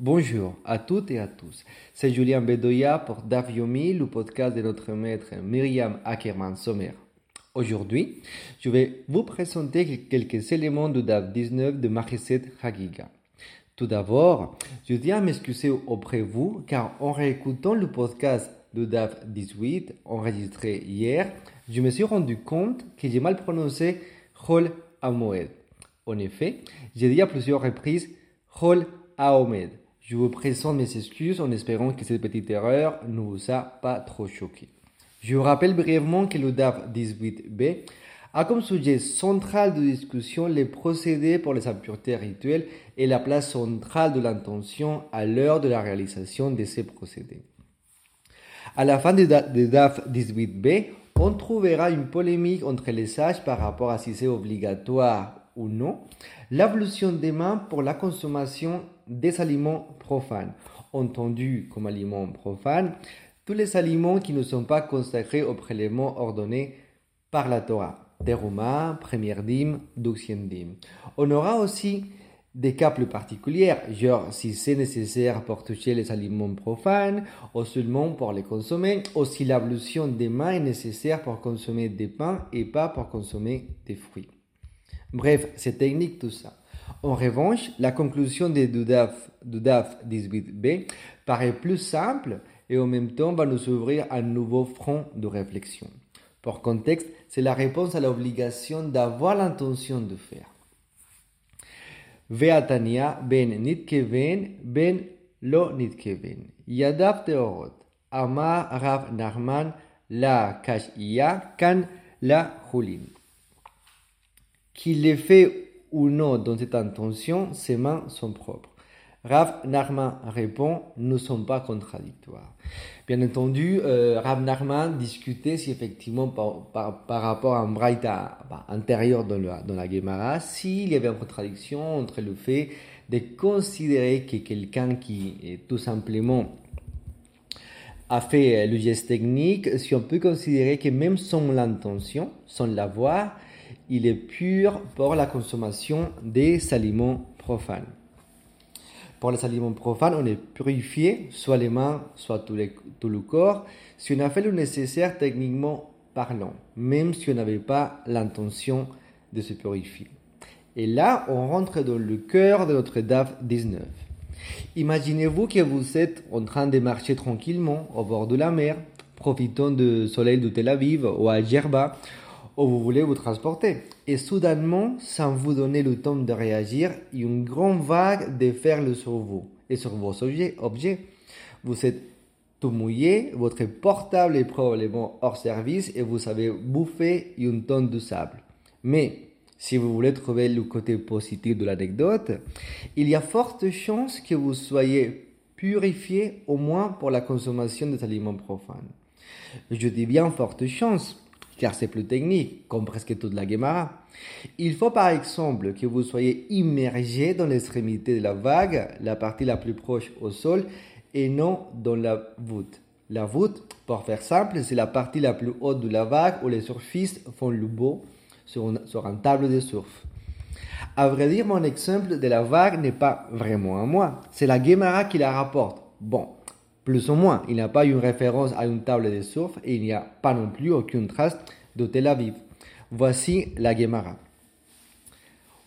Bonjour à toutes et à tous. C'est Julien Bedoya pour DAF Yomi, le podcast de notre maître Myriam Ackerman Sommer. Aujourd'hui, je vais vous présenter quelques éléments de DAF 19 de Mariset Hagiga. Tout d'abord, je tiens à m'excuser auprès de vous car en réécoutant le podcast de DAF 18 enregistré hier, je me suis rendu compte que j'ai mal prononcé Hol Amoed. En effet, j'ai dit à plusieurs reprises Hol Aomed. Je vous présente mes excuses en espérant que cette petite erreur ne vous a pas trop choqué. Je vous rappelle brièvement que le DAF 18b a comme sujet central de discussion les procédés pour les impuretés rituelles et la place centrale de l'intention à l'heure de la réalisation de ces procédés. À la fin du DAF 18b, on trouvera une polémique entre les sages par rapport à si c'est obligatoire ou non l'ablution des mains pour la consommation des aliments profanes. Entendu comme aliments profanes, tous les aliments qui ne sont pas consacrés au prélèvement ordonné par la Torah. Teruma, première dîme, dîme. On aura aussi des cas plus particuliers, genre si c'est nécessaire pour toucher les aliments profanes, ou seulement pour les consommer, ou si l'ablution des mains est nécessaire pour consommer des pains et pas pour consommer des fruits. Bref, c'est technique tout ça. En revanche, la conclusion de DAF, DAF 18b paraît plus simple et en même temps va nous ouvrir un nouveau front de réflexion. Pour contexte, c'est la réponse à l'obligation d'avoir l'intention de faire. Veatania ben nitkeven ben lo nitkeven. Yadav teorot. Amar Rav Narman la kashia kan la hulin. Qu'il ait fait ou non dans cette intention, ses mains sont propres. Rav Narman répond, ne sont pas contradictoires. Bien entendu, euh, Rav Narman discutait si effectivement par, rapport à un braïta bah, intérieur dans, la, dans la Gemara, s'il y avait une contradiction entre le fait de considérer que quelqu'un qui est tout simplement a fait le geste technique, si on peut considérer que même sans l'intention, sans l'avoir, il est pur pour la consommation des aliments profanes. Pour les aliments profanes, on est purifié, soit les mains, soit tout, le corps, si on a fait le nécessaire techniquement parlant, même si on n'avait pas l'intention de se purifier. Et là, on rentre dans le cœur de notre DAF 19. Imaginez-vous que vous êtes en train de marcher tranquillement au bord de la mer, profitant du soleil de Tel Aviv ou à Djerba, ou vous voulez vous transporter. Et soudainement, sans vous donner le temps de réagir, une grande vague déferle sur vous et sur vos objets. Vous êtes tout mouillé, votre portable est probablement hors service et vous avez bouffé une tonne de sable. Mais si vous voulez trouver le côté positif de l'anecdote, il y a forte chance que vous soyez purifié au moins pour la consommation des aliments profanes. Je dis bien forte chance car c'est plus technique, comme presque toute la Gemara. Il faut par exemple que vous soyez immergé dans l'extrémité de la vague, la partie la plus proche au sol, et non dans la voûte. La voûte, pour faire simple, c'est la partie la plus haute de la vague où les surfistes font le beau sur, une, un table de surf. À vrai dire, mon exemple de la vague n'est pas vraiment à moi. C'est la Gemara qui la rapporte. Bon, plus ou moins, il n'y a pas une référence à une table de surf et il n'y a pas non plus aucune trace de Tel Aviv. Voici la Gemara.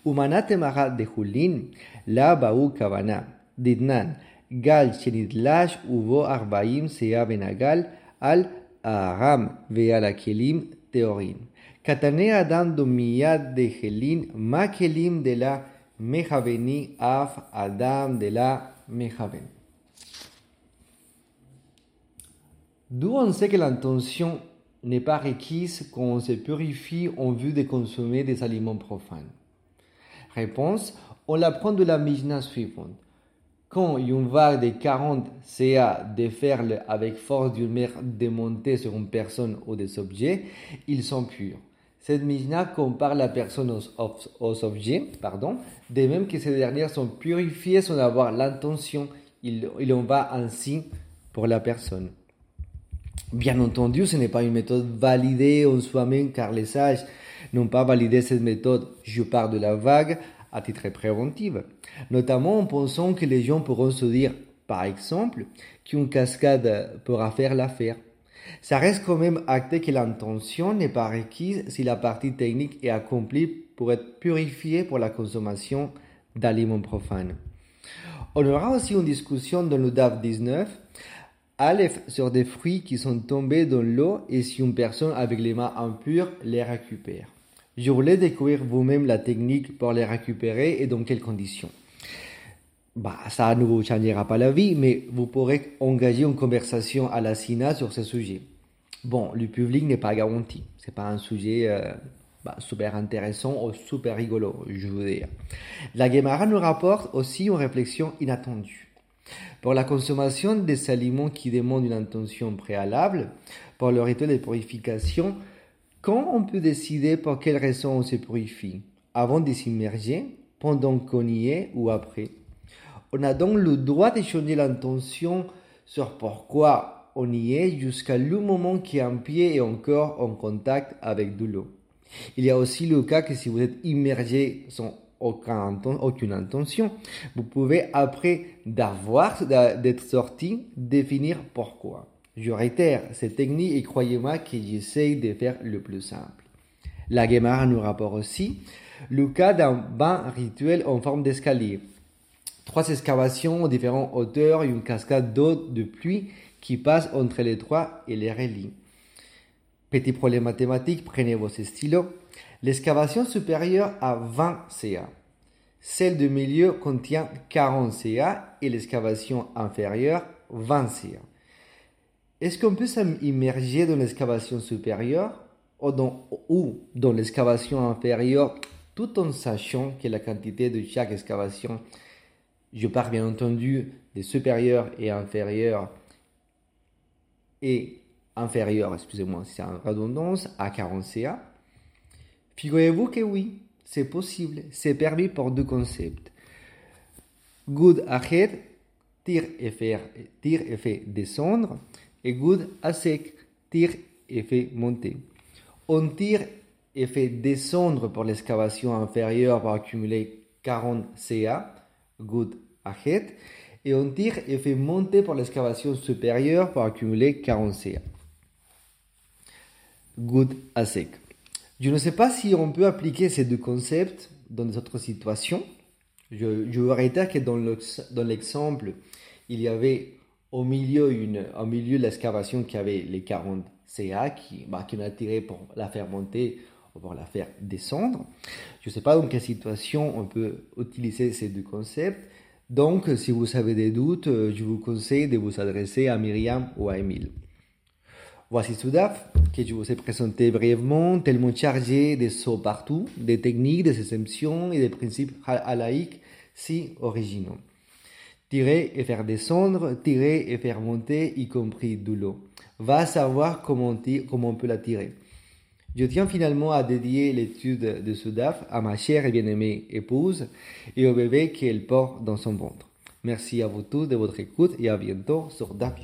Umanatemara de Hulin, la ba'u kavana, didnan, gal shenidlash uvo arbaim sea benagal al aram ve'al akelim teorin. Katane adam domiyad de helin, ma kelim de la mejaveni af adam de la mejaven. D'où on sait que l'intention n'est pas requise quand on se purifie en vue de consommer des aliments profanes. Réponse, on l'apprend de la Mishnah suivante. Quand une vague de 40 CA déferle avec force d'une mer démontée sur une personne ou des objets, ils sont purs. Cette Mishnah compare la personne aux, objets, pardon, de même que ces dernières sont purifiées sans avoir l'intention. Il, il en va ainsi pour la personne. Bien entendu, ce n'est pas une méthode validée en soi-même car les sages n'ont pas validé cette méthode. Je pars de la vague à titre préventif, notamment en pensant que les gens pourront se dire, par exemple, qu'une cascade pourra faire l'affaire. Ça reste quand même acté que l'intention n'est pas requise si la partie technique est accomplie pour être purifiée pour la consommation d'aliments profanes. On aura aussi une discussion dans le DAF 19 Aleph sur des fruits qui sont tombés dans l'eau et si une personne avec les mains impures les récupère. Je voulais découvrir vous-même la technique pour les récupérer et dans quelles conditions. Bah, ça ne vous changera pas la vie, mais vous pourrez engager une conversation à la SINA sur ce sujet. Bon, le public n'est pas garanti. C'est pas un sujet euh, bah, super intéressant ou super rigolo, je veux dire. La Guémara nous rapporte aussi une réflexion inattendue. Pour la consommation des aliments qui demandent une intention préalable, pour le rituel de purification, quand on peut décider pour quelle raison on se purifie? Avant de s'immerger, pendant qu'on y est ou après? On a donc le droit de changer l'intention sur pourquoi on y est jusqu'à le moment qu'un pied est encore en contact avec de l'eau. Il y a aussi le cas que si vous êtes immergé sans aucune intention, vous pouvez après d'avoir d'être sorti définir pourquoi. Je réitère cette technique et croyez-moi que j'essaye de faire le plus simple. La Gemara nous rapporte aussi le cas d'un bain rituel en forme d'escalier. Trois excavations aux différentes hauteurs et une cascade d'eau de pluie qui passe entre les trois et les relie. Petit problème mathématique, prenez vos stylos. L'excavation supérieure a 20 CA. Celle du milieu contient 40 CA et l'excavation inférieure 20 CA. Est-ce qu'on peut s'immerger dans l'excavation supérieure ou dans, ou dans l'excavation inférieure tout en sachant que la quantité de chaque excavation, je parle bien entendu des supérieurs et inférieurs, et inférieure, excusez-moi, c'est en redondance, à 40 CA Figurez-vous que oui, c'est possible, c'est permis pour deux concepts. Good ahead, tire et faire, tire et fait descendre, et good à sec, tire et fait monter. On tire et fait descendre pour l'excavation inférieure pour accumuler 40 CA, good ahead, et on tire et fait monter pour l'excavation supérieure pour accumuler 40 CA. Good à sec. Je ne sais pas si on peut appliquer ces deux concepts dans d'autres situations. Je, je dire que dans l'exemple, il y avait au milieu, une, au milieu de l'excavation qui avait les 40 CA qui, bah, qui m'a tiré pour la faire monter ou pour la faire descendre. Je ne sais pas dans quelle situation on peut utiliser ces deux concepts. Donc, si vous avez des doutes, je vous conseille de vous adresser à Myriam ou à Emile. Voici Soudaf, que je vous ai présenté brièvement, tellement chargé de sauts partout, des techniques, des exceptions et des principes halaïques si originaux. Tirer et faire descendre, tirer et faire monter, y compris de l'eau. Va savoir comment, comment on peut la tirer. Je tiens finalement à dédier l'étude de ce DAF à ma chère et bien-aimée épouse et au bébé qu'elle porte dans son ventre. Merci à vous tous de votre écoute et à bientôt sur DAF.